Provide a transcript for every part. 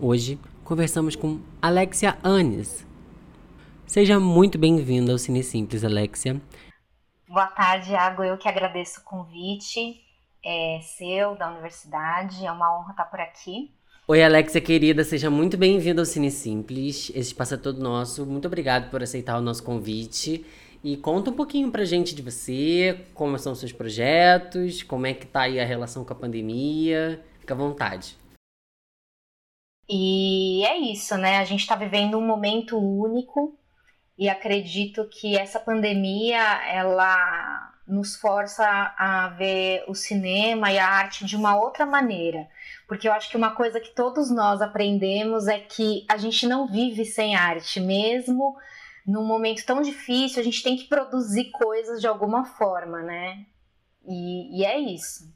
Hoje conversamos com Alexia Anes. Seja muito bem-vinda ao Cine Simples, Alexia. Boa tarde, Iago. Eu que agradeço o convite é, seu, da universidade. É uma honra estar por aqui. Oi, Alexia querida, seja muito bem-vinda ao Cine Simples. Esse espaço é todo nosso. Muito obrigado por aceitar o nosso convite. E conta um pouquinho pra gente de você, como são os seus projetos, como é que tá aí a relação com a pandemia. Fica à vontade. E é isso, né? A gente está vivendo um momento único e acredito que essa pandemia ela nos força a ver o cinema e a arte de uma outra maneira. Porque eu acho que uma coisa que todos nós aprendemos é que a gente não vive sem arte, mesmo num momento tão difícil, a gente tem que produzir coisas de alguma forma, né? E, e é isso.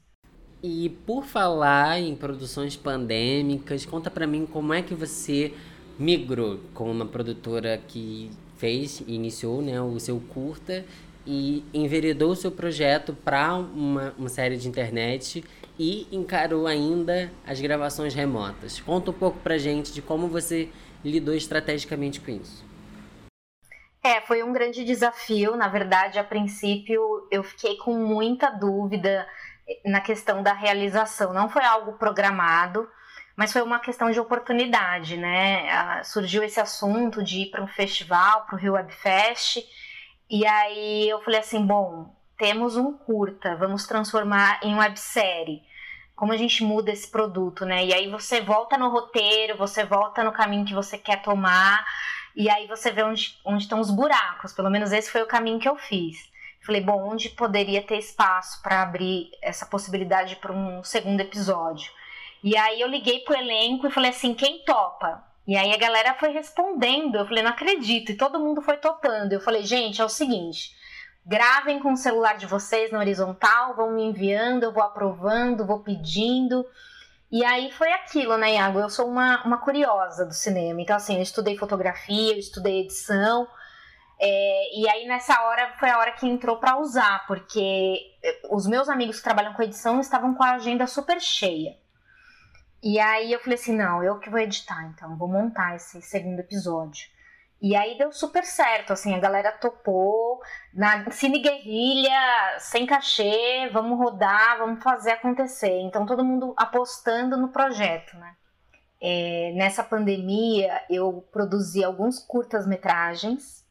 E por falar em produções pandêmicas, conta para mim como é que você migrou com uma produtora que fez, iniciou né, o seu curta e enveredou o seu projeto para uma, uma série de internet e encarou ainda as gravações remotas. Conta um pouco pra gente de como você lidou estrategicamente com isso. É, foi um grande desafio. Na verdade, a princípio eu fiquei com muita dúvida na questão da realização. Não foi algo programado, mas foi uma questão de oportunidade, né? Surgiu esse assunto de ir para um festival, para o Rio Web Fest, e aí eu falei assim: bom, temos um curta, vamos transformar em websérie. Como a gente muda esse produto, né? E aí você volta no roteiro, você volta no caminho que você quer tomar, e aí você vê onde, onde estão os buracos. Pelo menos esse foi o caminho que eu fiz. Falei, bom, onde poderia ter espaço para abrir essa possibilidade para um segundo episódio? E aí eu liguei pro elenco e falei assim, quem topa? E aí a galera foi respondendo, eu falei, não acredito, e todo mundo foi topando. Eu falei, gente, é o seguinte, gravem com o celular de vocês na horizontal, vão me enviando, eu vou aprovando, vou pedindo. E aí foi aquilo, né, Iago? Eu sou uma, uma curiosa do cinema. Então, assim, eu estudei fotografia, eu estudei edição, é, e aí nessa hora foi a hora que entrou para usar, porque eh, os meus amigos que trabalham com edição estavam com a agenda super cheia. E aí eu falei assim, não, eu que vou editar, então vou montar esse segundo episódio. E aí deu super certo, assim, a galera topou, na Cine Guerrilha, sem cachê, vamos rodar, vamos fazer acontecer. Então todo mundo apostando no projeto, né? É, nessa pandemia eu produzi alguns curtas-metragens,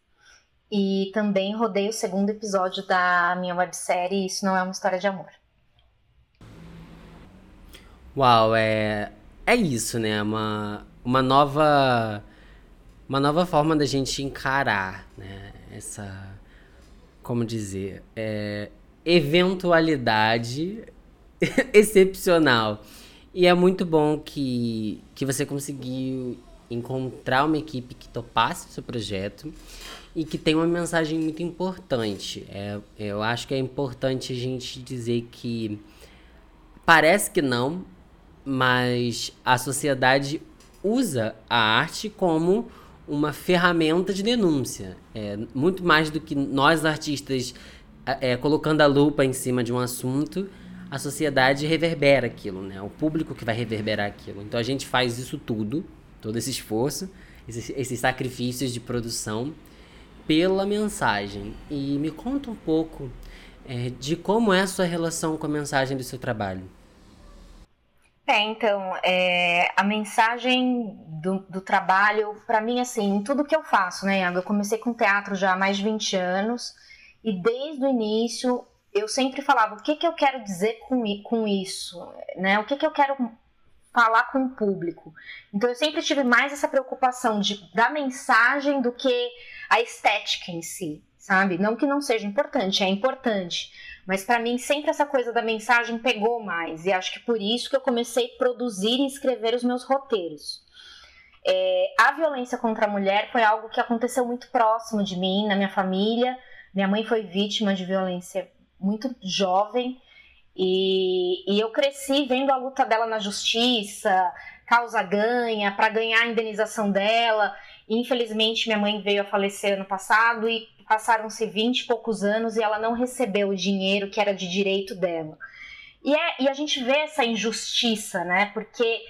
e também rodei o segundo episódio da minha websérie Isso Não É Uma História de Amor. Uau, é, é isso, né? Uma, uma nova uma nova forma da gente encarar, né? Essa, como dizer, é, eventualidade excepcional. E é muito bom que, que você conseguiu encontrar uma equipe que topasse o seu projeto e que tem uma mensagem muito importante. É, eu acho que é importante a gente dizer que parece que não, mas a sociedade usa a arte como uma ferramenta de denúncia. É, muito mais do que nós artistas é, colocando a lupa em cima de um assunto, a sociedade reverbera aquilo, né? O público que vai reverberar aquilo. Então a gente faz isso tudo, todo esse esforço, esses, esses sacrifícios de produção pela mensagem. E me conta um pouco é, de como é a sua relação com a mensagem do seu trabalho. É, então, é, a mensagem do, do trabalho, para mim, assim, em tudo que eu faço, né, Eu comecei com teatro já há mais de 20 anos e desde o início eu sempre falava o que, que eu quero dizer com, com isso, né? O que, que eu quero falar com o público. Então eu sempre tive mais essa preocupação de da mensagem do que a estética em si, sabe? Não que não seja importante, é importante. Mas para mim sempre essa coisa da mensagem pegou mais e acho que por isso que eu comecei a produzir e escrever os meus roteiros. É, a violência contra a mulher foi algo que aconteceu muito próximo de mim, na minha família. Minha mãe foi vítima de violência muito jovem e, e eu cresci vendo a luta dela na justiça, causa ganha, para ganhar a indenização dela. Infelizmente, minha mãe veio a falecer ano passado e passaram-se 20 e poucos anos e ela não recebeu o dinheiro que era de direito dela. E, é, e a gente vê essa injustiça, né? Porque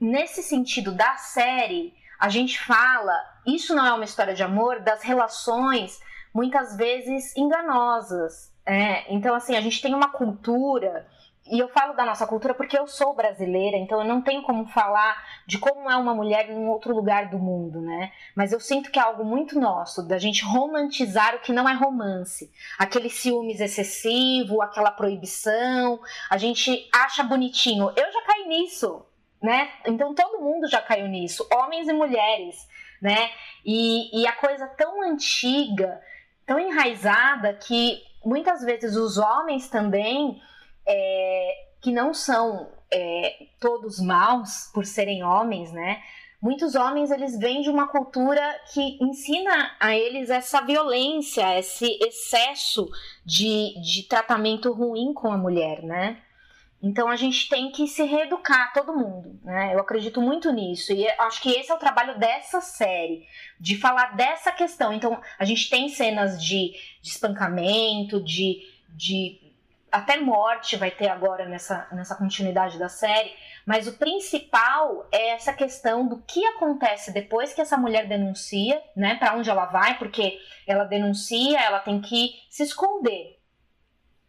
nesse sentido da série, a gente fala, isso não é uma história de amor, das relações muitas vezes enganosas. É, então, assim, a gente tem uma cultura e eu falo da nossa cultura porque eu sou brasileira, então eu não tenho como falar de como é uma mulher em outro lugar do mundo, né? Mas eu sinto que é algo muito nosso, da gente romantizar o que não é romance. Aquele ciúmes excessivo, aquela proibição, a gente acha bonitinho. Eu já caí nisso, né? Então todo mundo já caiu nisso, homens e mulheres, né? E, e a coisa tão antiga, tão enraizada que muitas vezes os homens também é, que não são é, todos maus por serem homens, né? Muitos homens eles vêm de uma cultura que ensina a eles essa violência, esse excesso de, de tratamento ruim com a mulher, né? Então a gente tem que se reeducar todo mundo, né? Eu acredito muito nisso e acho que esse é o trabalho dessa série, de falar dessa questão. Então a gente tem cenas de, de espancamento, de, de até morte vai ter agora nessa, nessa continuidade da série, mas o principal é essa questão do que acontece depois que essa mulher denuncia, né? Para onde ela vai, porque ela denuncia, ela tem que se esconder.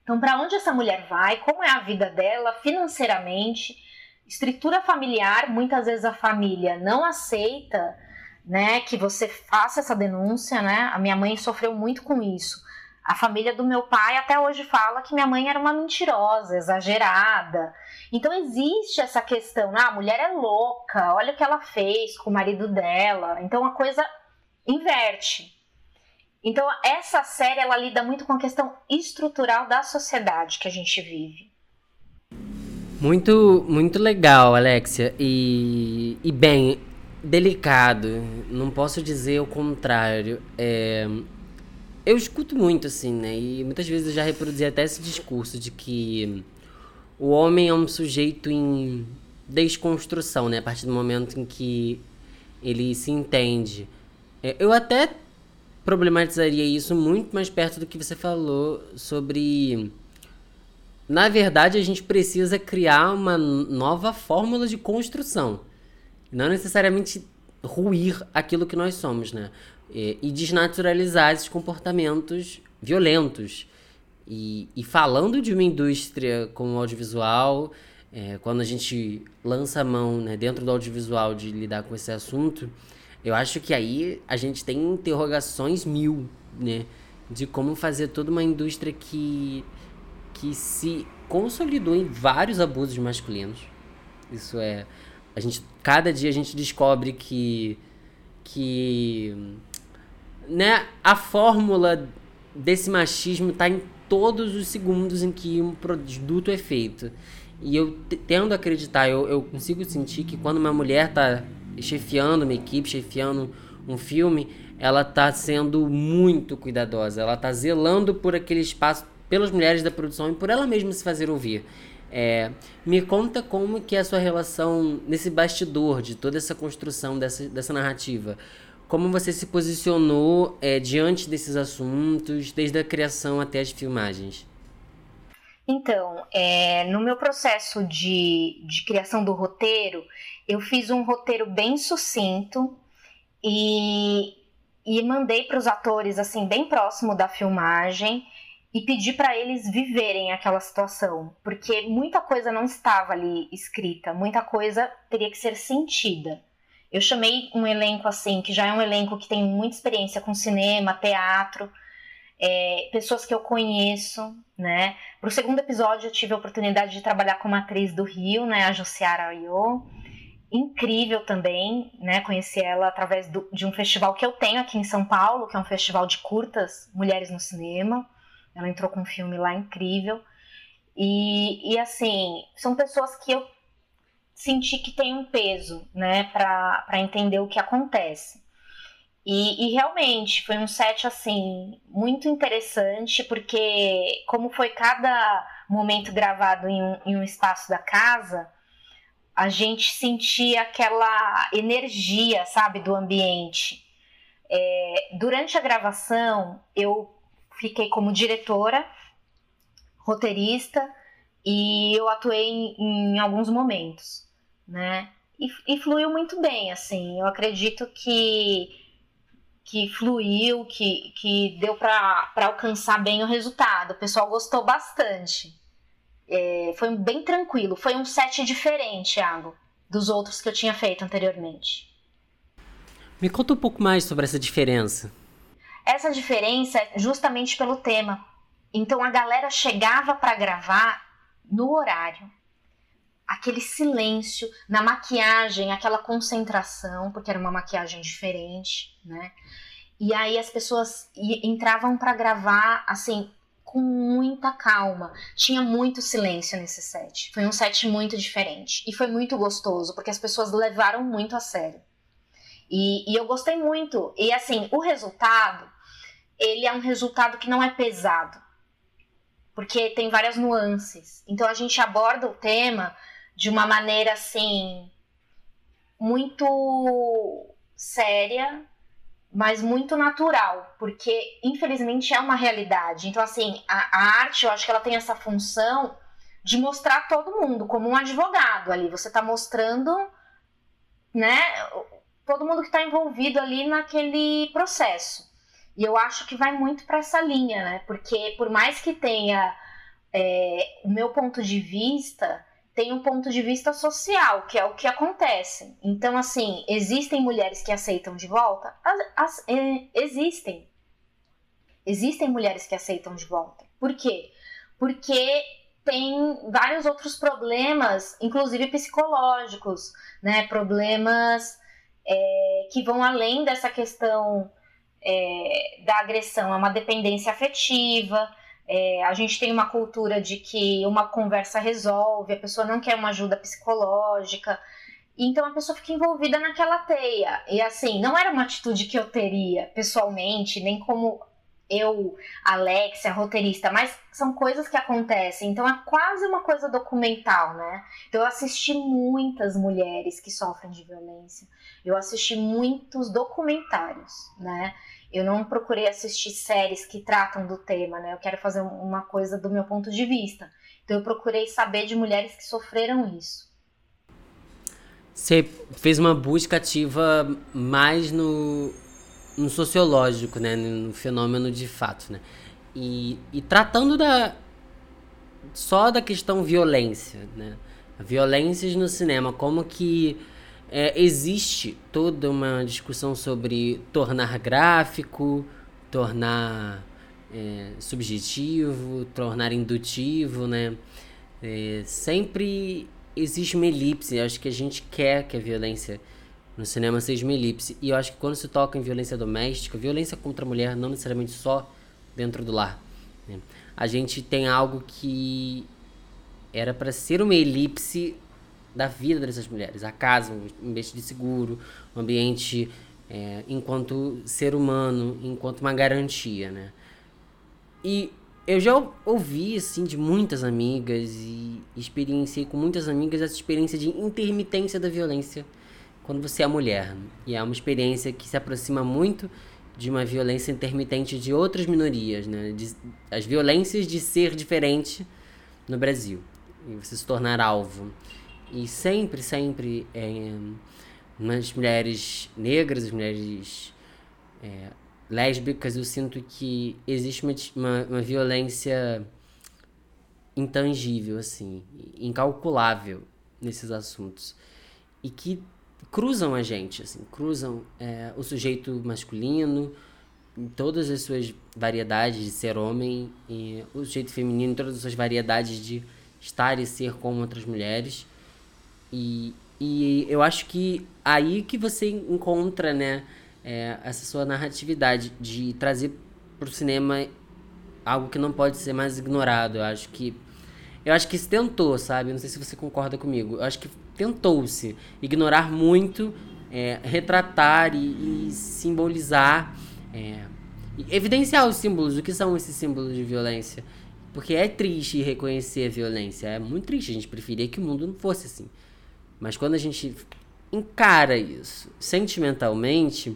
Então, para onde essa mulher vai, como é a vida dela financeiramente, estrutura familiar, muitas vezes a família não aceita, né, que você faça essa denúncia, né? A minha mãe sofreu muito com isso a família do meu pai até hoje fala que minha mãe era uma mentirosa, exagerada. Então existe essa questão, ah, a mulher é louca, olha o que ela fez com o marido dela. Então a coisa inverte. Então essa série ela lida muito com a questão estrutural da sociedade que a gente vive. Muito, muito legal, Alexia. E, e bem, delicado. Não posso dizer o contrário. É, eu escuto muito, assim, né? E muitas vezes eu já reproduzi até esse discurso de que o homem é um sujeito em desconstrução, né? A partir do momento em que ele se entende. É, eu até problematizaria isso muito mais perto do que você falou sobre. Na verdade, a gente precisa criar uma nova fórmula de construção. Não necessariamente ruir aquilo que nós somos, né? e, desnaturalizar esses comportamentos violentos. E, e, falando de uma indústria como o audiovisual, é, quando a gente lança a mão né, dentro do audiovisual de lidar com esse assunto, eu acho que aí a gente tem interrogações mil, né? De como fazer toda uma indústria que, que se consolidou em vários abusos masculinos. Isso é. A gente, cada dia a gente descobre que. que né, a fórmula desse machismo está em todos os segundos em que um produto é feito. E eu tendo a acreditar, eu, eu consigo sentir que quando uma mulher está chefiando uma equipe, chefiando um filme, ela está sendo muito cuidadosa. Ela está zelando por aquele espaço, pelas mulheres da produção e por ela mesma se fazer ouvir. É, me conta como que é a sua relação nesse bastidor de toda essa construção dessa, dessa narrativa. Como você se posicionou é, diante desses assuntos, desde a criação até as filmagens? Então, é, no meu processo de, de criação do roteiro, eu fiz um roteiro bem sucinto e, e mandei para os atores, assim, bem próximo da filmagem e pedi para eles viverem aquela situação, porque muita coisa não estava ali escrita, muita coisa teria que ser sentida. Eu chamei um elenco assim, que já é um elenco que tem muita experiência com cinema, teatro, é, pessoas que eu conheço, né? Para o segundo episódio eu tive a oportunidade de trabalhar com uma atriz do Rio, né, a Josiara Ayo. Incrível também, né? Conheci ela através do, de um festival que eu tenho aqui em São Paulo, que é um festival de curtas, Mulheres no Cinema. Ela entrou com um filme lá incrível. E, e assim, são pessoas que eu sentir que tem um peso, né, para entender o que acontece. E, e, realmente foi um set assim muito interessante porque como foi cada momento gravado em um, em um espaço da casa, a gente sentia aquela energia, sabe, do ambiente. É, durante a gravação eu fiquei como diretora, roteirista e eu atuei em, em alguns momentos né? e, e fluiu muito bem, assim. Eu acredito que que fluiu, que, que deu para alcançar bem o resultado. O pessoal gostou bastante. É, foi bem tranquilo. Foi um set diferente, Thiago, dos outros que eu tinha feito anteriormente. Me conta um pouco mais sobre essa diferença. Essa diferença é justamente pelo tema. Então a galera chegava para gravar no horário aquele silêncio na maquiagem, aquela concentração, porque era uma maquiagem diferente, né? E aí as pessoas entravam para gravar assim com muita calma. Tinha muito silêncio nesse set. Foi um set muito diferente e foi muito gostoso porque as pessoas levaram muito a sério. E, e eu gostei muito. E assim, o resultado, ele é um resultado que não é pesado, porque tem várias nuances. Então a gente aborda o tema de uma maneira assim muito séria, mas muito natural, porque infelizmente é uma realidade. Então assim, a, a arte, eu acho que ela tem essa função de mostrar todo mundo como um advogado ali. Você está mostrando, né, todo mundo que está envolvido ali naquele processo. E eu acho que vai muito para essa linha, né? Porque por mais que tenha é, o meu ponto de vista, tem um ponto de vista social, que é o que acontece. Então, assim, existem mulheres que aceitam de volta? As, as, é, existem. Existem mulheres que aceitam de volta. Por quê? Porque tem vários outros problemas, inclusive psicológicos, né? Problemas é, que vão além dessa questão é, da agressão, é uma dependência afetiva, é, a gente tem uma cultura de que uma conversa resolve, a pessoa não quer uma ajuda psicológica. Então a pessoa fica envolvida naquela teia. E assim, não era uma atitude que eu teria pessoalmente, nem como eu, Alexia, roteirista, mas são coisas que acontecem. Então é quase uma coisa documental, né? Então eu assisti muitas mulheres que sofrem de violência. Eu assisti muitos documentários, né? Eu não procurei assistir séries que tratam do tema, né? Eu quero fazer uma coisa do meu ponto de vista. Então eu procurei saber de mulheres que sofreram isso. Você fez uma busca ativa mais no, no sociológico, né? No fenômeno de fato, né? E, e tratando da só da questão violência, né? Violências no cinema, como que é, existe toda uma discussão sobre tornar gráfico, tornar é, subjetivo, tornar indutivo, né? É, sempre existe uma elipse. Eu acho que a gente quer que a violência no cinema seja uma elipse. E eu acho que quando se toca em violência doméstica, violência contra a mulher, não necessariamente só dentro do lar. Né? A gente tem algo que era para ser uma elipse da vida dessas mulheres. A casa, um ambiente de seguro, um ambiente é, enquanto ser humano, enquanto uma garantia, né? E eu já ouvi, assim, de muitas amigas e experienciei com muitas amigas essa experiência de intermitência da violência quando você é mulher. E é uma experiência que se aproxima muito de uma violência intermitente de outras minorias, né? De, as violências de ser diferente no Brasil. E você se tornar alvo. E sempre, sempre, é, nas mulheres negras, as mulheres é, lésbicas, eu sinto que existe uma, uma, uma violência intangível, assim, incalculável nesses assuntos. E que cruzam a gente, assim, cruzam é, o sujeito masculino em todas as suas variedades de ser homem e o sujeito feminino em todas as suas variedades de estar e ser como outras mulheres e, e eu acho que aí que você encontra, né, é, essa sua narratividade de trazer para o cinema algo que não pode ser mais ignorado. Eu acho que eu acho que se tentou, sabe? Não sei se você concorda comigo. Eu acho que tentou-se ignorar muito, é, retratar e, e simbolizar, é, e evidenciar os símbolos. O que são esses símbolos de violência? Porque é triste reconhecer a violência. É muito triste. A gente preferia que o mundo não fosse assim. Mas quando a gente encara isso sentimentalmente,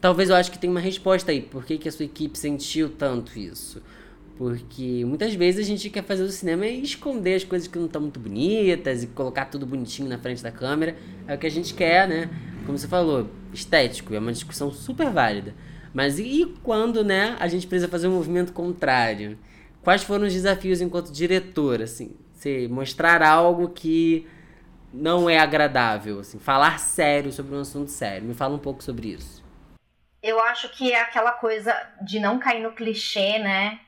talvez eu acho que tem uma resposta aí. Por que, que a sua equipe sentiu tanto isso? Porque muitas vezes a gente quer fazer o cinema e esconder as coisas que não estão muito bonitas e colocar tudo bonitinho na frente da câmera. É o que a gente quer, né? Como você falou, estético, é uma discussão super válida. Mas e quando, né, a gente precisa fazer um movimento contrário? Quais foram os desafios enquanto diretor, assim? Você mostrar algo que não é agradável, assim, falar sério sobre um assunto sério. Me fala um pouco sobre isso. Eu acho que é aquela coisa de não cair no clichê, né?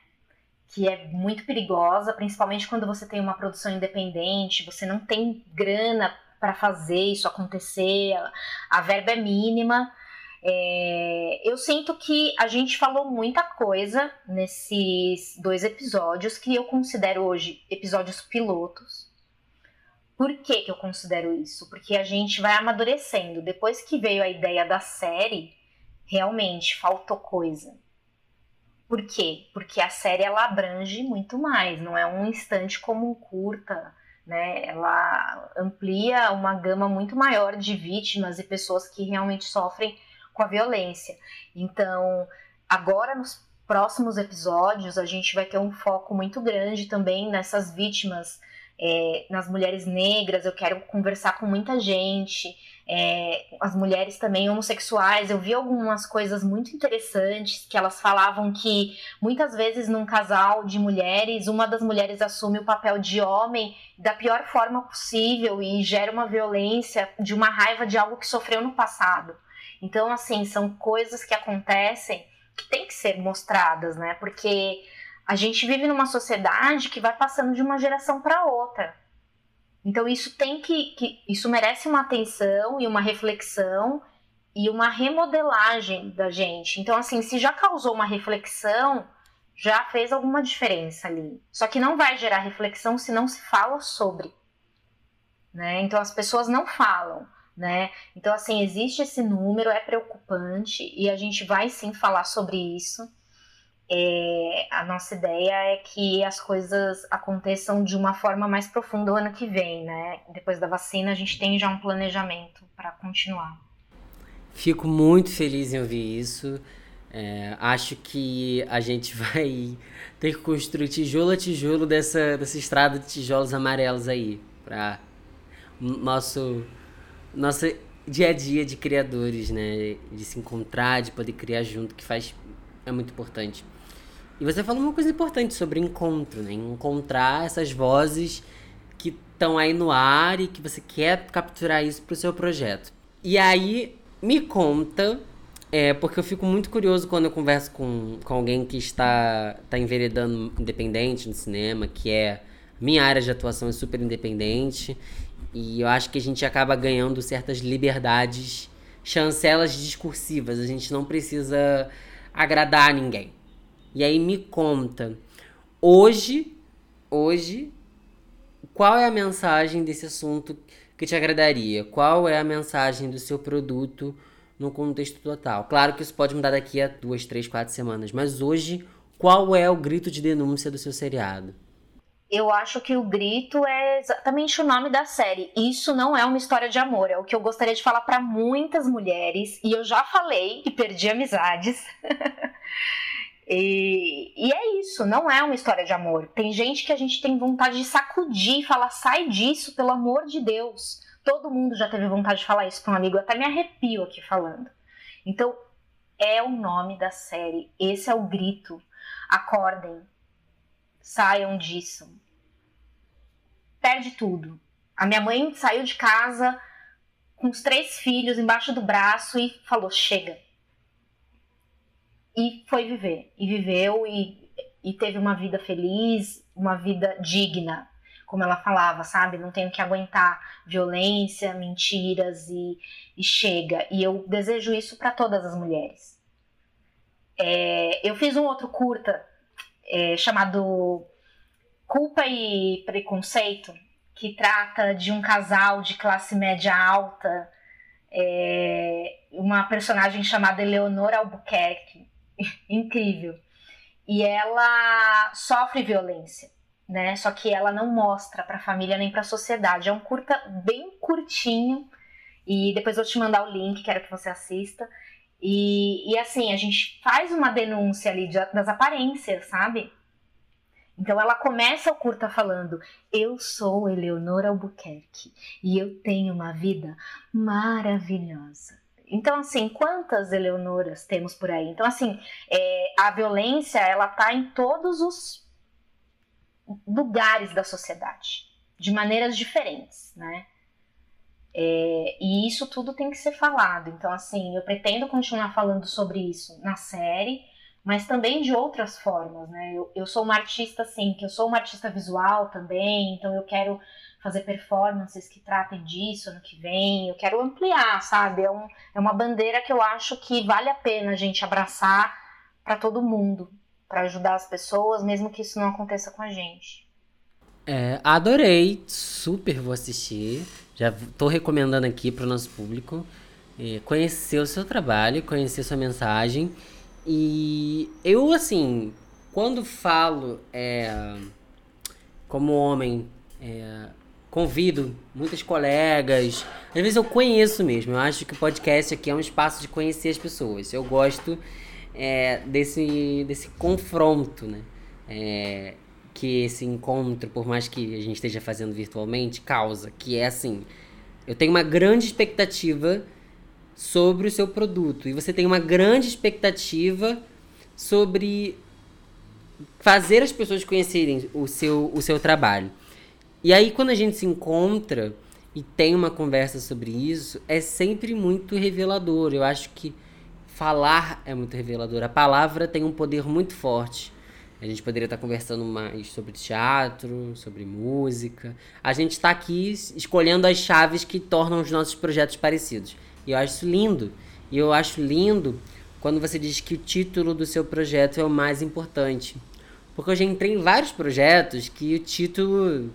Que é muito perigosa, principalmente quando você tem uma produção independente, você não tem grana para fazer isso acontecer, a verba é mínima. É, eu sinto que a gente falou muita coisa nesses dois episódios que eu considero hoje episódios pilotos. Por que, que eu considero isso? Porque a gente vai amadurecendo. Depois que veio a ideia da série, realmente faltou coisa. Por quê? Porque a série ela abrange muito mais, não é um instante como um curta, né? Ela amplia uma gama muito maior de vítimas e pessoas que realmente sofrem com a violência. Então, agora nos próximos episódios, a gente vai ter um foco muito grande também nessas vítimas, é, nas mulheres negras. Eu quero conversar com muita gente. É, as mulheres também homossexuais, eu vi algumas coisas muito interessantes que elas falavam que muitas vezes num casal de mulheres, uma das mulheres assume o papel de homem da pior forma possível e gera uma violência de uma raiva de algo que sofreu no passado. Então, assim, são coisas que acontecem que tem que ser mostradas, né? Porque a gente vive numa sociedade que vai passando de uma geração para outra. Então isso tem que, que, isso merece uma atenção e uma reflexão e uma remodelagem da gente. Então assim, se já causou uma reflexão, já fez alguma diferença ali. Só que não vai gerar reflexão se não se fala sobre, né? Então as pessoas não falam né? Então, assim, existe esse número, é preocupante e a gente vai sim falar sobre isso. É, a nossa ideia é que as coisas aconteçam de uma forma mais profunda o ano que vem, né? Depois da vacina, a gente tem já um planejamento para continuar. Fico muito feliz em ouvir isso. É, acho que a gente vai ter que construir tijolo a tijolo dessa, dessa estrada de tijolos amarelos aí, para nosso nosso dia a dia de criadores, né? De se encontrar, de poder criar junto, que faz. é muito importante. E você falou uma coisa importante sobre encontro, né? Encontrar essas vozes que estão aí no ar e que você quer capturar isso para o seu projeto. E aí, me conta, é, porque eu fico muito curioso quando eu converso com, com alguém que está, está enveredando independente no cinema, que é. Minha área de atuação é super independente e eu acho que a gente acaba ganhando certas liberdades, chancelas discursivas. A gente não precisa agradar ninguém. E aí me conta, hoje, hoje, qual é a mensagem desse assunto que te agradaria? Qual é a mensagem do seu produto no contexto total? Claro que isso pode mudar daqui a duas, três, quatro semanas, mas hoje, qual é o grito de denúncia do seu seriado? eu acho que o grito é exatamente o nome da série. Isso não é uma história de amor, é o que eu gostaria de falar para muitas mulheres, e eu já falei e perdi amizades. e, e, é isso, não é uma história de amor. Tem gente que a gente tem vontade de sacudir e falar: sai disso, pelo amor de Deus. Todo mundo já teve vontade de falar isso para um amigo, até me arrepio aqui falando. Então, é o nome da série, esse é o grito. Acordem, saiam disso. Perde tudo. A minha mãe saiu de casa com os três filhos embaixo do braço e falou: chega. E foi viver. E viveu e, e teve uma vida feliz, uma vida digna, como ela falava, sabe? Não tenho que aguentar violência, mentiras e, e chega. E eu desejo isso para todas as mulheres. É, eu fiz um outro curta é, chamado Culpa e Preconceito, que trata de um casal de classe média alta, é, uma personagem chamada Eleonora Albuquerque, incrível. E ela sofre violência, né? Só que ela não mostra para a família nem para a sociedade. É um curta bem curtinho e depois eu te mandar o link, quero que você assista. E, e assim, a gente faz uma denúncia ali de, das aparências, sabe? Então ela começa o curta falando: Eu sou Eleonora Albuquerque e eu tenho uma vida maravilhosa. Então, assim, quantas Eleonoras temos por aí? Então, assim, é, a violência, ela tá em todos os lugares da sociedade, de maneiras diferentes, né? É, e isso tudo tem que ser falado. Então, assim, eu pretendo continuar falando sobre isso na série, mas também de outras formas, né? Eu, eu sou uma artista, assim, que eu sou uma artista visual também, então eu quero fazer performances que tratem disso ano que vem, eu quero ampliar, sabe? É, um, é uma bandeira que eu acho que vale a pena a gente abraçar para todo mundo, para ajudar as pessoas, mesmo que isso não aconteça com a gente. É, adorei, super vou assistir. Já tô recomendando aqui para o nosso público é, conhecer o seu trabalho, conhecer sua mensagem. E eu, assim, quando falo é, como homem, é, convido muitas colegas. Às vezes eu conheço mesmo. Eu acho que o podcast aqui é um espaço de conhecer as pessoas. Eu gosto é, desse, desse confronto, né? É, que esse encontro, por mais que a gente esteja fazendo virtualmente, causa. Que é assim: eu tenho uma grande expectativa sobre o seu produto e você tem uma grande expectativa sobre fazer as pessoas conhecerem o seu, o seu trabalho. E aí, quando a gente se encontra e tem uma conversa sobre isso, é sempre muito revelador. Eu acho que falar é muito revelador. A palavra tem um poder muito forte. A gente poderia estar conversando mais sobre teatro, sobre música. A gente está aqui escolhendo as chaves que tornam os nossos projetos parecidos. E eu acho isso lindo. E eu acho lindo quando você diz que o título do seu projeto é o mais importante. Porque eu já entrei em vários projetos que o título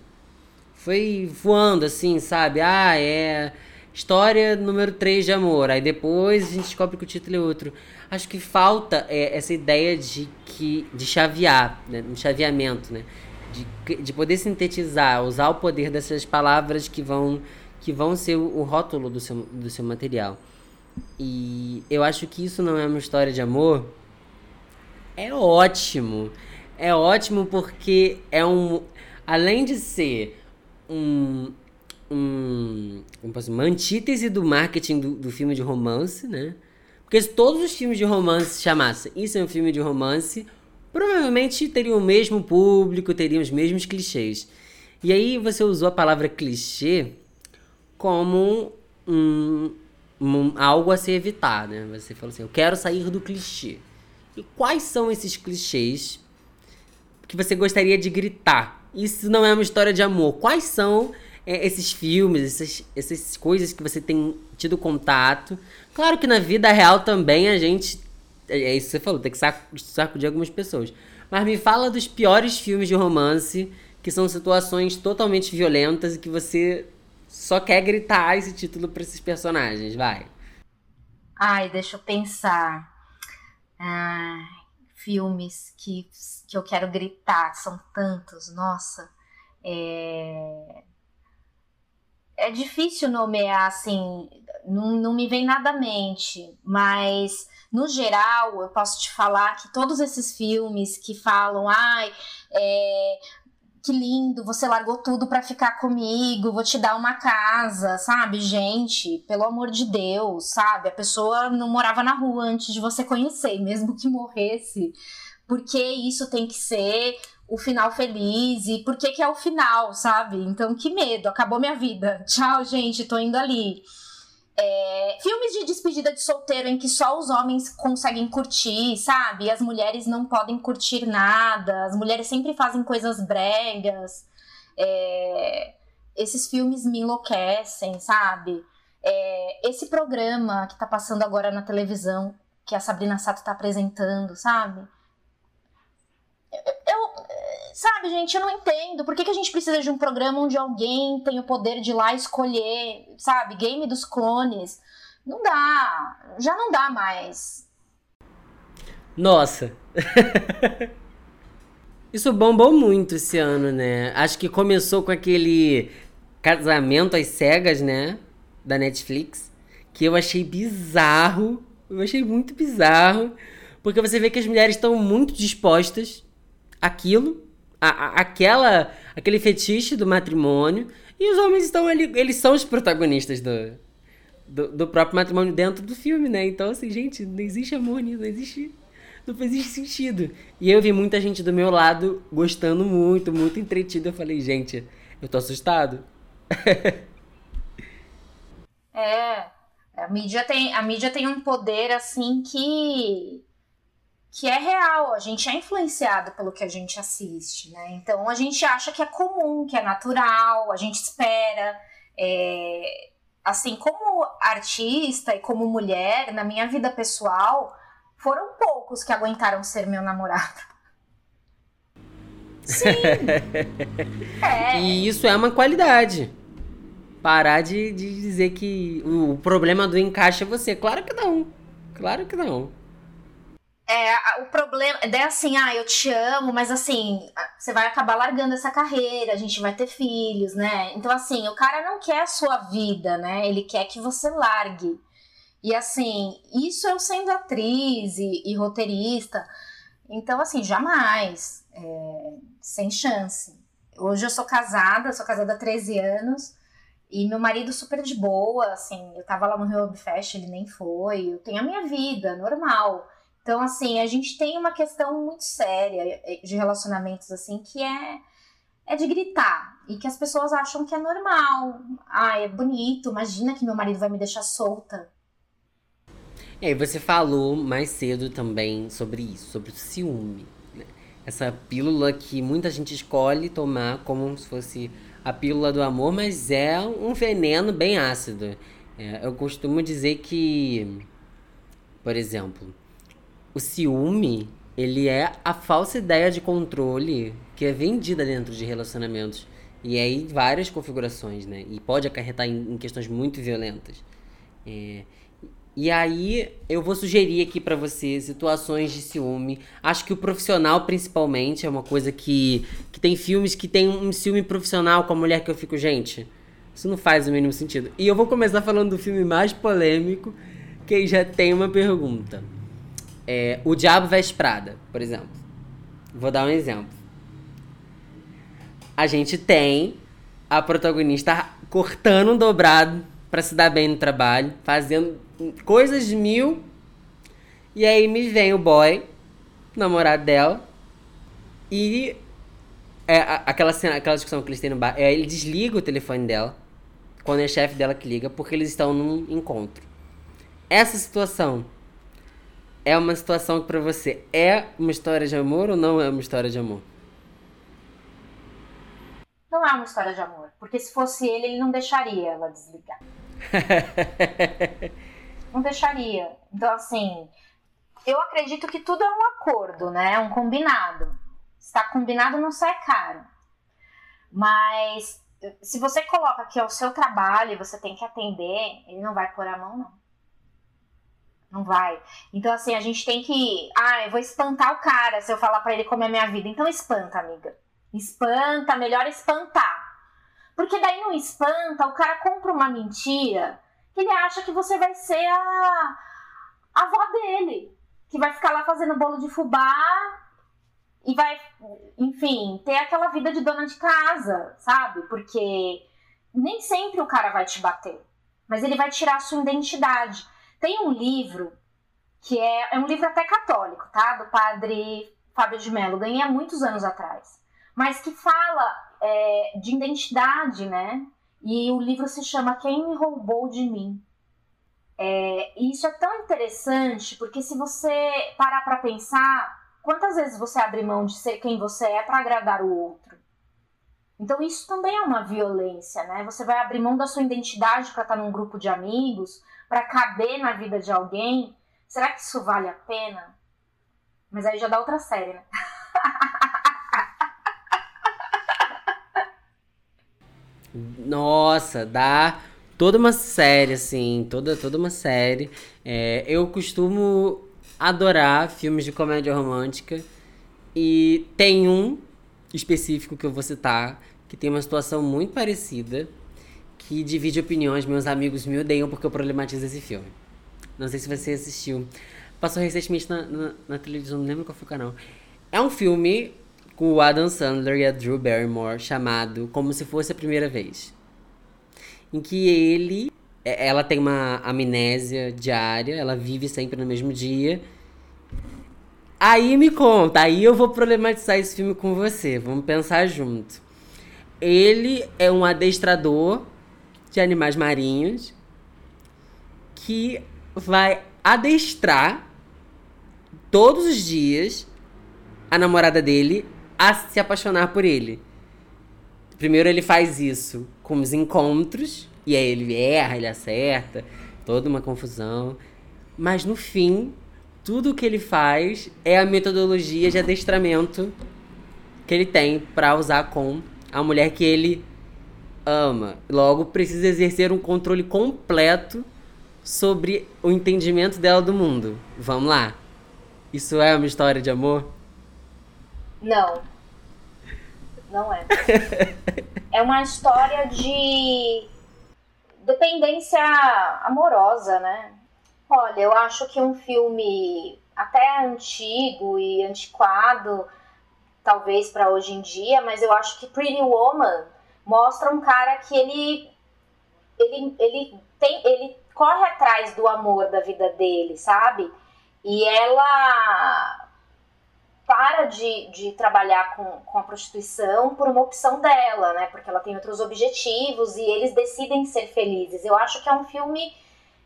foi voando assim, sabe? Ah, é história número 3 de amor. Aí depois a gente descobre que o título é outro. Acho que falta é, essa ideia de que de chavear, né? um chaveamento, né? De, de poder sintetizar, usar o poder dessas palavras que vão que vão ser o, o rótulo do seu, do seu material. E eu acho que isso não é uma história de amor. É ótimo. É ótimo porque é um. Além de ser um, um uma antítese do marketing do, do filme de romance, né? Porque se todos os filmes de romance chamassem isso é um filme de romance, provavelmente teriam o mesmo público, teriam os mesmos clichês. E aí você usou a palavra clichê como um, um, algo a se evitar, né? Você falou assim, eu quero sair do clichê. E quais são esses clichês que você gostaria de gritar isso não é uma história de amor. Quais são é, esses filmes, essas, essas coisas que você tem tido contato? Claro que na vida real também a gente. É, é isso que você falou, tem que saco, de algumas pessoas. Mas me fala dos piores filmes de romance, que são situações totalmente violentas e que você só quer gritar esse título para esses personagens. Vai. Ai, deixa eu pensar. Ah, filmes que, que eu quero gritar, são tantos, nossa. É, é difícil nomear assim, não, não me vem nada à mente, mas no geral eu posso te falar que todos esses filmes que falam, ai, é, que lindo, você largou tudo para ficar comigo, vou te dar uma casa, sabe? Gente, pelo amor de Deus, sabe? A pessoa não morava na rua antes de você conhecer, mesmo que morresse. Porque isso tem que ser o final feliz e por que que é o final, sabe? Então, que medo, acabou minha vida. Tchau, gente, tô indo ali. É, filmes de despedida de solteiro em que só os homens conseguem curtir, sabe? As mulheres não podem curtir nada, as mulheres sempre fazem coisas bregas. É, esses filmes me enlouquecem, sabe? É, esse programa que tá passando agora na televisão, que a Sabrina Sato tá apresentando, sabe? Sabe, gente, eu não entendo. Por que, que a gente precisa de um programa onde alguém tem o poder de ir lá escolher, sabe? Game dos clones. Não dá. Já não dá mais. Nossa. Isso bombou muito esse ano, né? Acho que começou com aquele casamento às cegas, né? Da Netflix. Que eu achei bizarro. Eu achei muito bizarro. Porque você vê que as mulheres estão muito dispostas àquilo a, a, aquela, aquele fetiche do matrimônio e os homens estão ali, eles são os protagonistas do, do, do, próprio matrimônio dentro do filme, né? Então, assim, gente, não existe amor nisso, não existe. Não existe sentido. E eu vi muita gente do meu lado gostando muito, muito entretido. Eu falei, gente, eu tô assustado. é. A mídia tem, a mídia tem um poder assim que que é real, a gente é influenciado pelo que a gente assiste, né? Então a gente acha que é comum, que é natural, a gente espera. É... Assim, como artista e como mulher, na minha vida pessoal, foram poucos que aguentaram ser meu namorado. Sim! é. E isso é uma qualidade. Parar de, de dizer que o problema do encaixe é você. Claro que não. Claro que não. É, o problema é assim, ah, eu te amo, mas assim, você vai acabar largando essa carreira, a gente vai ter filhos, né? Então, assim, o cara não quer a sua vida, né? Ele quer que você largue. E assim, isso eu sendo atriz e, e roteirista, então, assim, jamais, é, sem chance. Hoje eu sou casada, sou casada há 13 anos, e meu marido super de boa, assim, eu tava lá no Rio Fest, ele nem foi, eu tenho a minha vida, normal. Então, assim, a gente tem uma questão muito séria eh, de relacionamentos, assim, que é, é de gritar. E que as pessoas acham que é normal. Ah, é bonito, imagina que meu marido vai me deixar solta. E aí, você falou mais cedo também sobre isso, sobre o ciúme. Né? Essa pílula que muita gente escolhe tomar como se fosse a pílula do amor, mas é um veneno bem ácido. É, eu costumo dizer que, por exemplo, o ciúme, ele é a falsa ideia de controle que é vendida dentro de relacionamentos. E aí várias configurações, né? E pode acarretar em, em questões muito violentas. É, e aí eu vou sugerir aqui para você situações de ciúme. Acho que o profissional principalmente é uma coisa que que tem filmes que tem um ciúme profissional com a mulher que eu fico, gente, isso não faz o mínimo sentido. E eu vou começar falando do filme mais polêmico, que já tem uma pergunta. É, o Diabo Veste Prada, por exemplo. Vou dar um exemplo. A gente tem a protagonista cortando um dobrado para se dar bem no trabalho, fazendo coisas mil. E aí me vem o boy, namorado dela, e é, aquela, cena, aquela discussão que eles têm no bar, é, ele desliga o telefone dela, quando é chefe dela que liga, porque eles estão num encontro. Essa situação é uma situação que pra você é uma história de amor ou não é uma história de amor? Não é uma história de amor, porque se fosse ele, ele não deixaria ela desligar. não deixaria. Então, assim, eu acredito que tudo é um acordo, né? Um combinado. Está combinado, não sai caro. Mas se você coloca que é o seu trabalho e você tem que atender, ele não vai pôr a mão, não. Não vai. Então, assim, a gente tem que. Ah, eu vou espantar o cara se eu falar para ele como é minha vida. Então, espanta, amiga. Espanta, melhor espantar. Porque daí não espanta, o cara compra uma mentira que ele acha que você vai ser a, a avó dele. Que vai ficar lá fazendo bolo de fubá e vai, enfim, ter aquela vida de dona de casa, sabe? Porque nem sempre o cara vai te bater, mas ele vai tirar a sua identidade. Tem um livro que é, é um livro até católico, tá? Do padre Fábio de Mello, ganhei há muitos anos atrás, mas que fala é, de identidade, né? E o livro se chama Quem Me Roubou de Mim. É, e isso é tão interessante porque se você parar para pensar, quantas vezes você abre mão de ser quem você é para agradar o outro? Então isso também é uma violência, né? Você vai abrir mão da sua identidade para estar num grupo de amigos, para caber na vida de alguém, será que isso vale a pena? Mas aí já dá outra série, né? Nossa, dá toda uma série, assim, toda, toda uma série. É, eu costumo adorar filmes de comédia romântica e tem um específico que eu vou citar que tem uma situação muito parecida que divide opiniões. Meus amigos me odeiam porque eu problematizo esse filme. Não sei se você assistiu. Passou recentemente na, na, na televisão, não lembro qual foi o canal. É um filme com o Adam Sandler e a Drew Barrymore chamado Como se fosse a primeira vez. Em que ele é, ela tem uma amnésia diária, ela vive sempre no mesmo dia. Aí me conta, aí eu vou problematizar esse filme com você, vamos pensar junto. Ele é um adestrador de animais marinhos que vai adestrar todos os dias a namorada dele a se apaixonar por ele. Primeiro ele faz isso com os encontros, e aí ele erra, ele acerta, toda uma confusão. Mas no fim, tudo que ele faz é a metodologia de adestramento que ele tem para usar com a mulher que ele ama. Logo, precisa exercer um controle completo sobre o entendimento dela do mundo. Vamos lá. Isso é uma história de amor? Não. Não é. é uma história de dependência amorosa, né? Olha, eu acho que um filme até antigo e antiquado, talvez para hoje em dia, mas eu acho que Pretty Woman mostra um cara que ele ele, ele tem ele corre atrás do amor da vida dele, sabe? E ela para de, de trabalhar com, com a prostituição por uma opção dela, né? Porque ela tem outros objetivos e eles decidem ser felizes. Eu acho que é um filme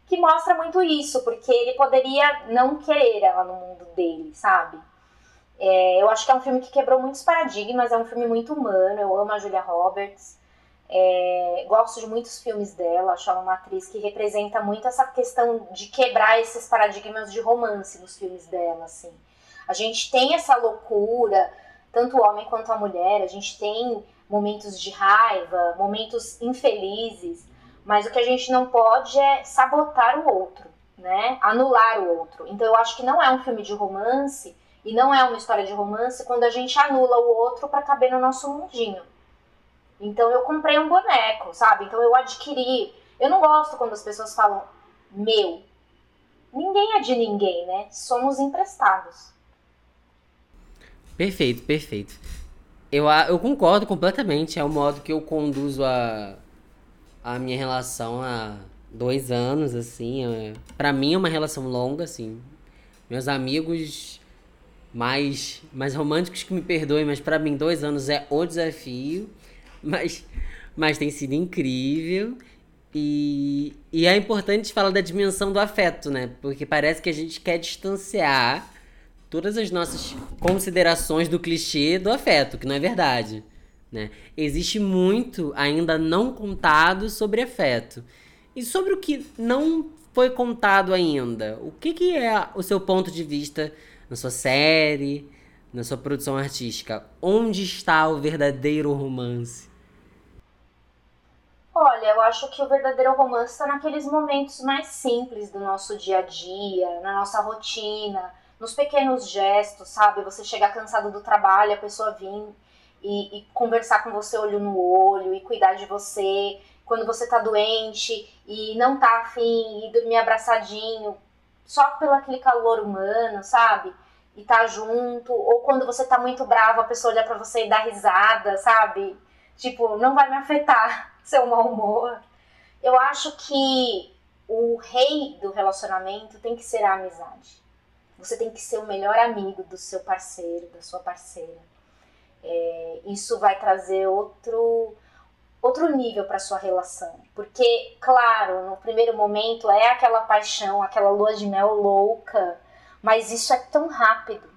que mostra muito isso, porque ele poderia não querer ela no mundo dele, sabe? É, eu acho que é um filme que quebrou muitos paradigmas, é um filme muito humano. Eu amo a Julia Roberts. É, gosto de muitos filmes dela, acho ela uma atriz que representa muito essa questão de quebrar esses paradigmas de romance nos filmes dela, assim. A gente tem essa loucura, tanto o homem quanto a mulher, a gente tem momentos de raiva, momentos infelizes, mas o que a gente não pode é sabotar o outro, né? Anular o outro. Então eu acho que não é um filme de romance e não é uma história de romance quando a gente anula o outro para caber no nosso mundinho. Então eu comprei um boneco, sabe? Então eu adquiri. Eu não gosto quando as pessoas falam meu. Ninguém é de ninguém, né? Somos emprestados. Perfeito, perfeito. Eu, eu concordo completamente. É o modo que eu conduzo a, a minha relação há dois anos, assim. É, para mim é uma relação longa, assim. Meus amigos mais, mais românticos que me perdoem, mas para mim dois anos é o desafio. Mas, mas tem sido incrível. E, e é importante falar da dimensão do afeto, né? Porque parece que a gente quer distanciar todas as nossas considerações do clichê do afeto, que não é verdade. Né? Existe muito ainda não contado sobre afeto. E sobre o que não foi contado ainda, o que, que é o seu ponto de vista na sua série, na sua produção artística? Onde está o verdadeiro romance? Olha, eu acho que o verdadeiro romance está naqueles momentos mais simples do nosso dia a dia, na nossa rotina, nos pequenos gestos, sabe? Você chegar cansado do trabalho, a pessoa vir e, e, conversar com você olho no olho e cuidar de você. Quando você tá doente e não tá afim e dormir abraçadinho, só pelo aquele calor humano, sabe? E tá junto. Ou quando você tá muito bravo, a pessoa olha pra você e dá risada, sabe? Tipo, não vai me afetar seu mau humor. Eu acho que o rei do relacionamento tem que ser a amizade você tem que ser o melhor amigo do seu parceiro, da sua parceira. É, isso vai trazer outro outro nível para sua relação, porque claro, no primeiro momento é aquela paixão, aquela lua de mel louca, mas isso é tão rápido.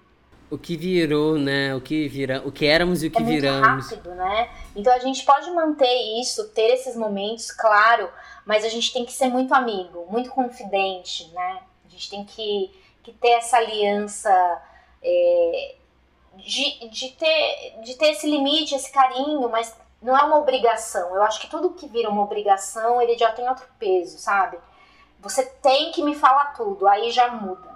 O que virou, né? O que vira, o que éramos e o que é viramos. rápido, né? Então a gente pode manter isso, ter esses momentos, claro, mas a gente tem que ser muito amigo, muito confidente, né? A gente tem que que ter essa aliança, é, de, de, ter, de ter esse limite, esse carinho, mas não é uma obrigação. Eu acho que tudo que vira uma obrigação, ele já tem outro peso, sabe? Você tem que me falar tudo, aí já muda.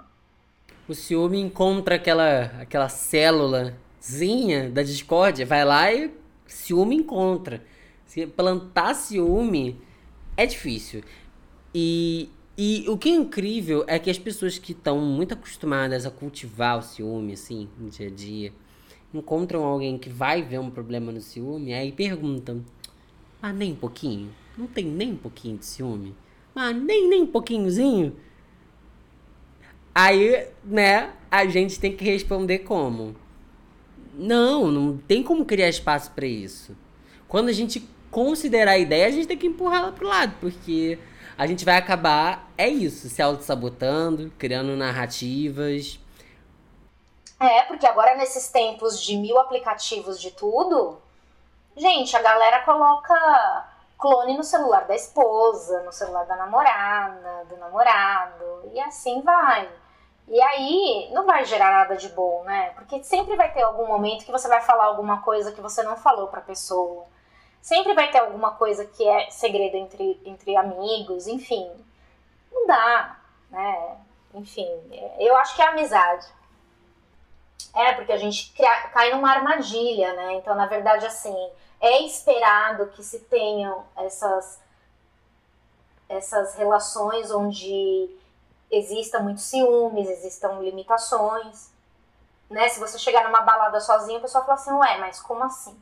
O ciúme encontra aquela, aquela célulazinha da discórdia, vai lá e ciúme encontra. Se plantar ciúme é difícil. E e o que é incrível é que as pessoas que estão muito acostumadas a cultivar o ciúme, assim, no dia a dia, encontram alguém que vai ver um problema no ciúme, aí perguntam: Ah, nem um pouquinho? Não tem nem um pouquinho de ciúme? Ah, nem, nem um pouquinhozinho? Aí, né, a gente tem que responder como? Não, não tem como criar espaço para isso. Quando a gente considerar a ideia, a gente tem que empurrar ela pro lado, porque a gente vai acabar, é isso, se auto-sabotando, criando narrativas. É, porque agora nesses tempos de mil aplicativos de tudo, gente, a galera coloca clone no celular da esposa, no celular da namorada, do namorado, e assim vai. E aí não vai gerar nada de bom, né? Porque sempre vai ter algum momento que você vai falar alguma coisa que você não falou pra pessoa. Sempre vai ter alguma coisa que é segredo entre, entre amigos, enfim. Não dá, né? Enfim, eu acho que é amizade. É, porque a gente cai numa armadilha, né? Então, na verdade, assim, é esperado que se tenham essas, essas relações onde exista muito ciúmes, existam limitações. Né? Se você chegar numa balada sozinho, a pessoa fala assim, ué, mas como assim?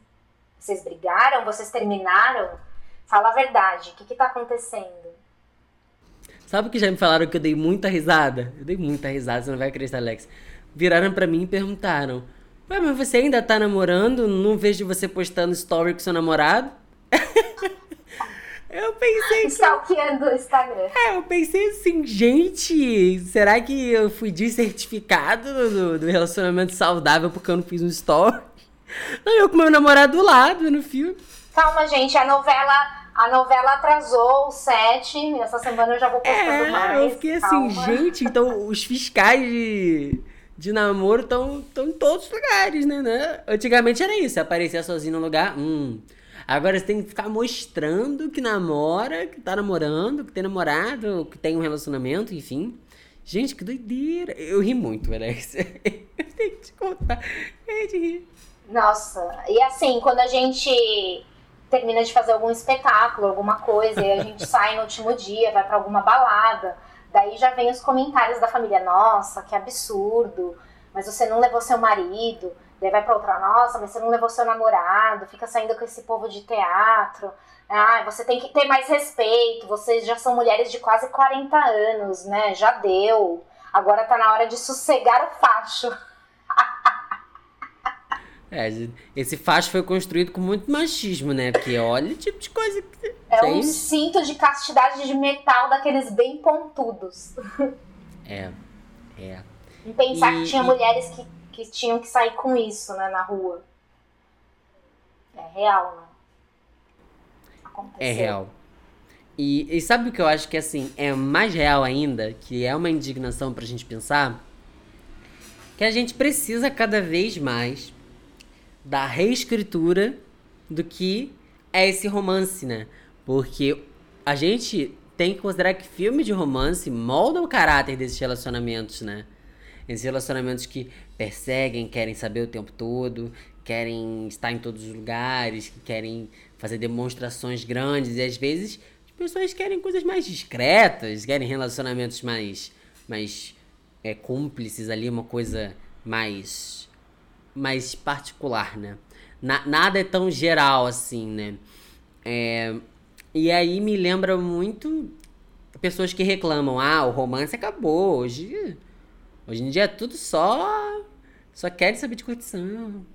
Vocês brigaram? Vocês terminaram? Fala a verdade, o que, que tá acontecendo? Sabe que já me falaram que eu dei muita risada? Eu dei muita risada, você não vai acreditar, Alex. Viraram para mim e perguntaram: Ué, mas você ainda tá namorando? Não vejo você postando story com seu namorado? eu pensei. Que... Stalkeando o Instagram. É, eu pensei assim, gente, será que eu fui descertificado do, do relacionamento saudável porque eu não fiz um story? Não, eu com meu namorado do lado no filme. Calma, gente, a novela. A novela atrasou o set. Essa semana eu já vou postando é, mais. Eu fiquei assim, gente, então os fiscais de de namoro estão em todos os lugares, né, né? Antigamente era isso, aparecia sozinho no lugar, hum. Agora você tem que ficar mostrando que namora, que tá namorando, que tem namorado, que tem um relacionamento, enfim. Gente, que doideira. Eu ri muito, Alex. eu tenho que te contar. É de rir. Nossa, e assim, quando a gente termina de fazer algum espetáculo, alguma coisa, e a gente sai no último dia, vai para alguma balada, Daí já vem os comentários da família, nossa, que absurdo, mas você não levou seu marido. Daí vai pra outra, nossa, mas você não levou seu namorado, fica saindo com esse povo de teatro. Ah, você tem que ter mais respeito, vocês já são mulheres de quase 40 anos, né? Já deu. Agora tá na hora de sossegar o facho. É, esse facho foi construído com muito machismo, né? Porque olha o tipo de coisa que. É um cinto de castidade de metal daqueles bem pontudos. É, é. E pensar e, que tinha e... mulheres que, que tinham que sair com isso, né, na rua. É real, né? Aconteceu. É real. E, e sabe o que eu acho que, assim, é mais real ainda? Que é uma indignação pra gente pensar? Que a gente precisa cada vez mais da reescritura do que é esse romance, né? Porque a gente tem que considerar que filme de romance molda o caráter desses relacionamentos, né? Esses relacionamentos que perseguem, querem saber o tempo todo, querem estar em todos os lugares, que querem fazer demonstrações grandes e às vezes as pessoas querem coisas mais discretas, querem relacionamentos mais mais é, cúmplices ali, uma coisa mais mais particular, né? Na, nada é tão geral assim, né? É, e aí me lembra muito pessoas que reclamam: ah, o romance acabou. Hoje, hoje em dia é tudo só. Só querem saber de curtição.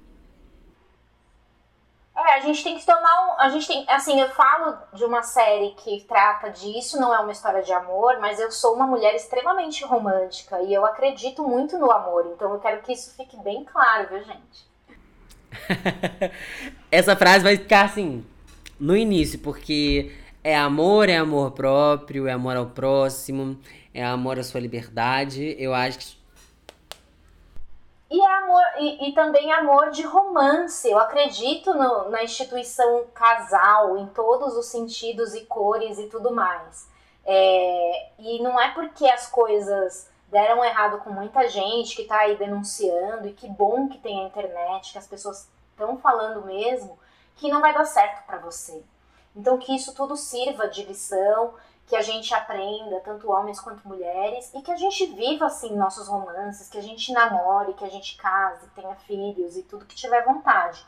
É, a gente tem que tomar um. A gente tem. Assim, eu falo de uma série que trata disso, não é uma história de amor, mas eu sou uma mulher extremamente romântica e eu acredito muito no amor. Então eu quero que isso fique bem claro, viu, gente? Essa frase vai ficar assim, no início, porque é amor, é amor próprio, é amor ao próximo, é amor à sua liberdade. Eu acho que e, é amor, e, e, também amor de romance. Eu acredito no, na instituição casal, em todos os sentidos e cores e tudo mais. É, e não é porque as coisas deram errado com muita gente que está aí denunciando, e que bom que tem a internet, que as pessoas estão falando mesmo, que não vai dar certo para você. Então que isso tudo sirva de lição que a gente aprenda, tanto homens quanto mulheres, e que a gente viva assim nossos romances, que a gente namore, que a gente case, tenha filhos e tudo que tiver vontade.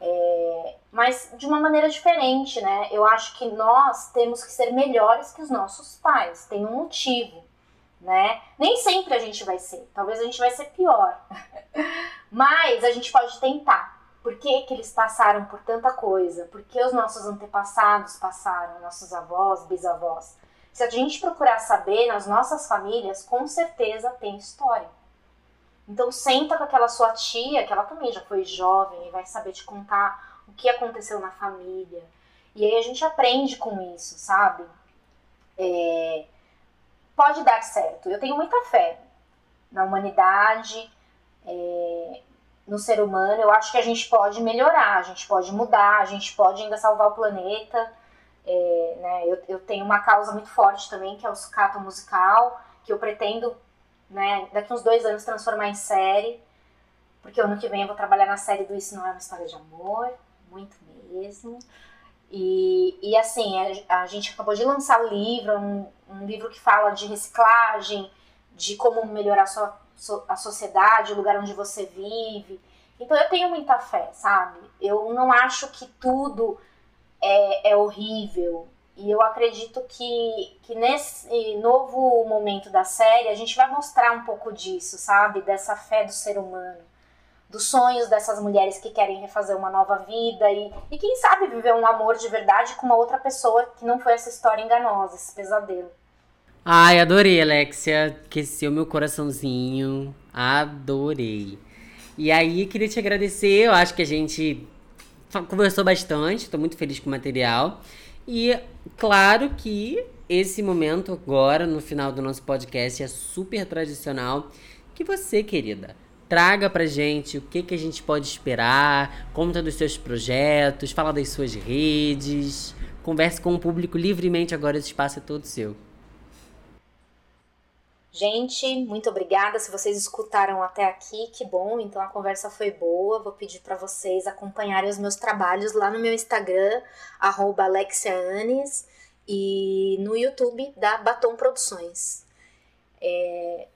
É, mas de uma maneira diferente, né? Eu acho que nós temos que ser melhores que os nossos pais, tem um motivo, né? Nem sempre a gente vai ser, talvez a gente vai ser pior, mas a gente pode tentar. Por que, que eles passaram por tanta coisa? Por que os nossos antepassados passaram, nossos avós, bisavós? Se a gente procurar saber nas nossas famílias, com certeza tem história. Então senta com aquela sua tia, que ela também já foi jovem e vai saber te contar o que aconteceu na família. E aí a gente aprende com isso, sabe? É... Pode dar certo. Eu tenho muita fé na humanidade. É no ser humano, eu acho que a gente pode melhorar, a gente pode mudar, a gente pode ainda salvar o planeta. É, né, eu, eu, tenho uma causa muito forte também, que é o sucato musical, que eu pretendo, né, daqui uns dois anos, transformar em série, porque ano que vem eu vou trabalhar na série do Isso Não É Uma História de Amor, muito mesmo. E, e assim, a, a gente acabou de lançar o livro, um, um livro que fala de reciclagem, de como melhorar sua a sociedade, o lugar onde você vive. Então eu tenho muita fé, sabe? Eu não acho que tudo é, é horrível. E eu acredito que, que nesse novo momento da série a gente vai mostrar um pouco disso, sabe? Dessa fé do ser humano. Dos sonhos dessas mulheres que querem refazer uma nova vida e, e quem sabe viver um amor de verdade com uma outra pessoa que não foi essa história enganosa, esse pesadelo. Ai, adorei, Alexia. Aqueceu meu coraçãozinho. Adorei. E aí, queria te agradecer. Eu acho que a gente conversou bastante. Estou muito feliz com o material. E claro que esse momento agora, no final do nosso podcast, é super tradicional. Que você, querida, traga pra gente o que, que a gente pode esperar, conta dos seus projetos, fala das suas redes. Converse com o público livremente agora, esse espaço é todo seu. Gente, muito obrigada. Se vocês escutaram até aqui, que bom. Então a conversa foi boa. Vou pedir para vocês acompanharem os meus trabalhos lá no meu Instagram, @alexiaanes e no YouTube da Batom Produções. É...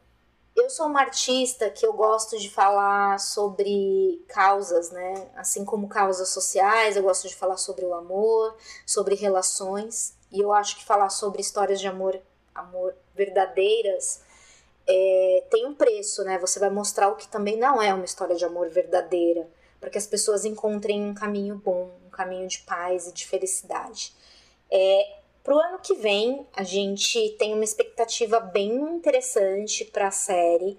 Eu sou uma artista que eu gosto de falar sobre causas, né? Assim como causas sociais, eu gosto de falar sobre o amor, sobre relações. E eu acho que falar sobre histórias de amor amor verdadeiras, é, tem um preço, né? Você vai mostrar o que também não é uma história de amor verdadeira, para que as pessoas encontrem um caminho bom, um caminho de paz e de felicidade. É, Pro ano que vem, a gente tem uma expectativa bem interessante para a série.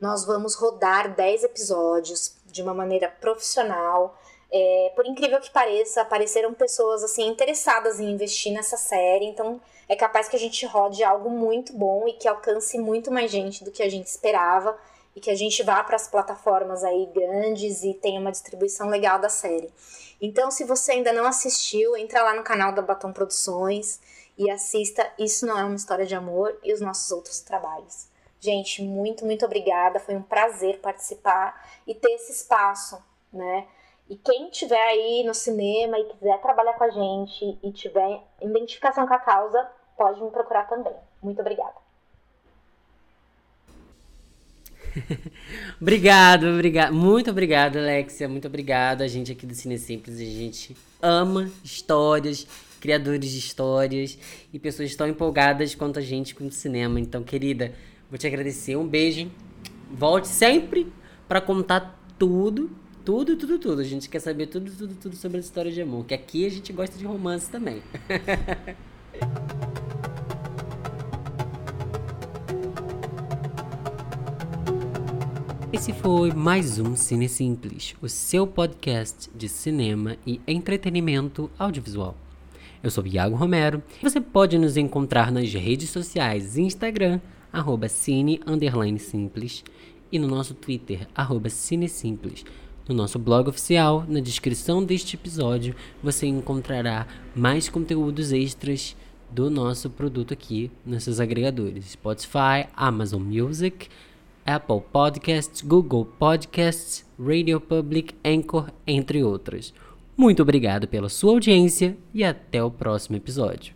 Nós vamos rodar 10 episódios de uma maneira profissional. É, por incrível que pareça, apareceram pessoas assim interessadas em investir nessa série, então é capaz que a gente rode algo muito bom e que alcance muito mais gente do que a gente esperava e que a gente vá para as plataformas aí grandes e tenha uma distribuição legal da série. Então, se você ainda não assistiu, entra lá no canal da Batom Produções e assista Isso Não É Uma História de Amor e os nossos outros trabalhos. Gente, muito, muito obrigada. Foi um prazer participar e ter esse espaço, né? E quem tiver aí no cinema e quiser trabalhar com a gente e tiver identificação com a causa, pode me procurar também. Muito obrigada. obrigado, obrigado. Muito obrigado, Alexia. Muito obrigado. A gente aqui do Cine Simples, a gente ama histórias, criadores de histórias e pessoas tão empolgadas quanto a gente com o cinema. Então, querida, vou te agradecer. Um beijo. Volte sempre para contar tudo tudo, tudo, tudo. A gente quer saber tudo, tudo, tudo sobre a história de amor. Que aqui a gente gosta de romance também. Esse foi mais um Cine Simples, o seu podcast de cinema e entretenimento audiovisual. Eu sou Iago Romero. Você pode nos encontrar nas redes sociais Instagram, arroba cine, simples, e no nosso Twitter, arroba cinesimples. No nosso blog oficial, na descrição deste episódio, você encontrará mais conteúdos extras do nosso produto aqui nesses agregadores: Spotify, Amazon Music, Apple Podcasts, Google Podcasts, Radio Public, Anchor, entre outras. Muito obrigado pela sua audiência e até o próximo episódio.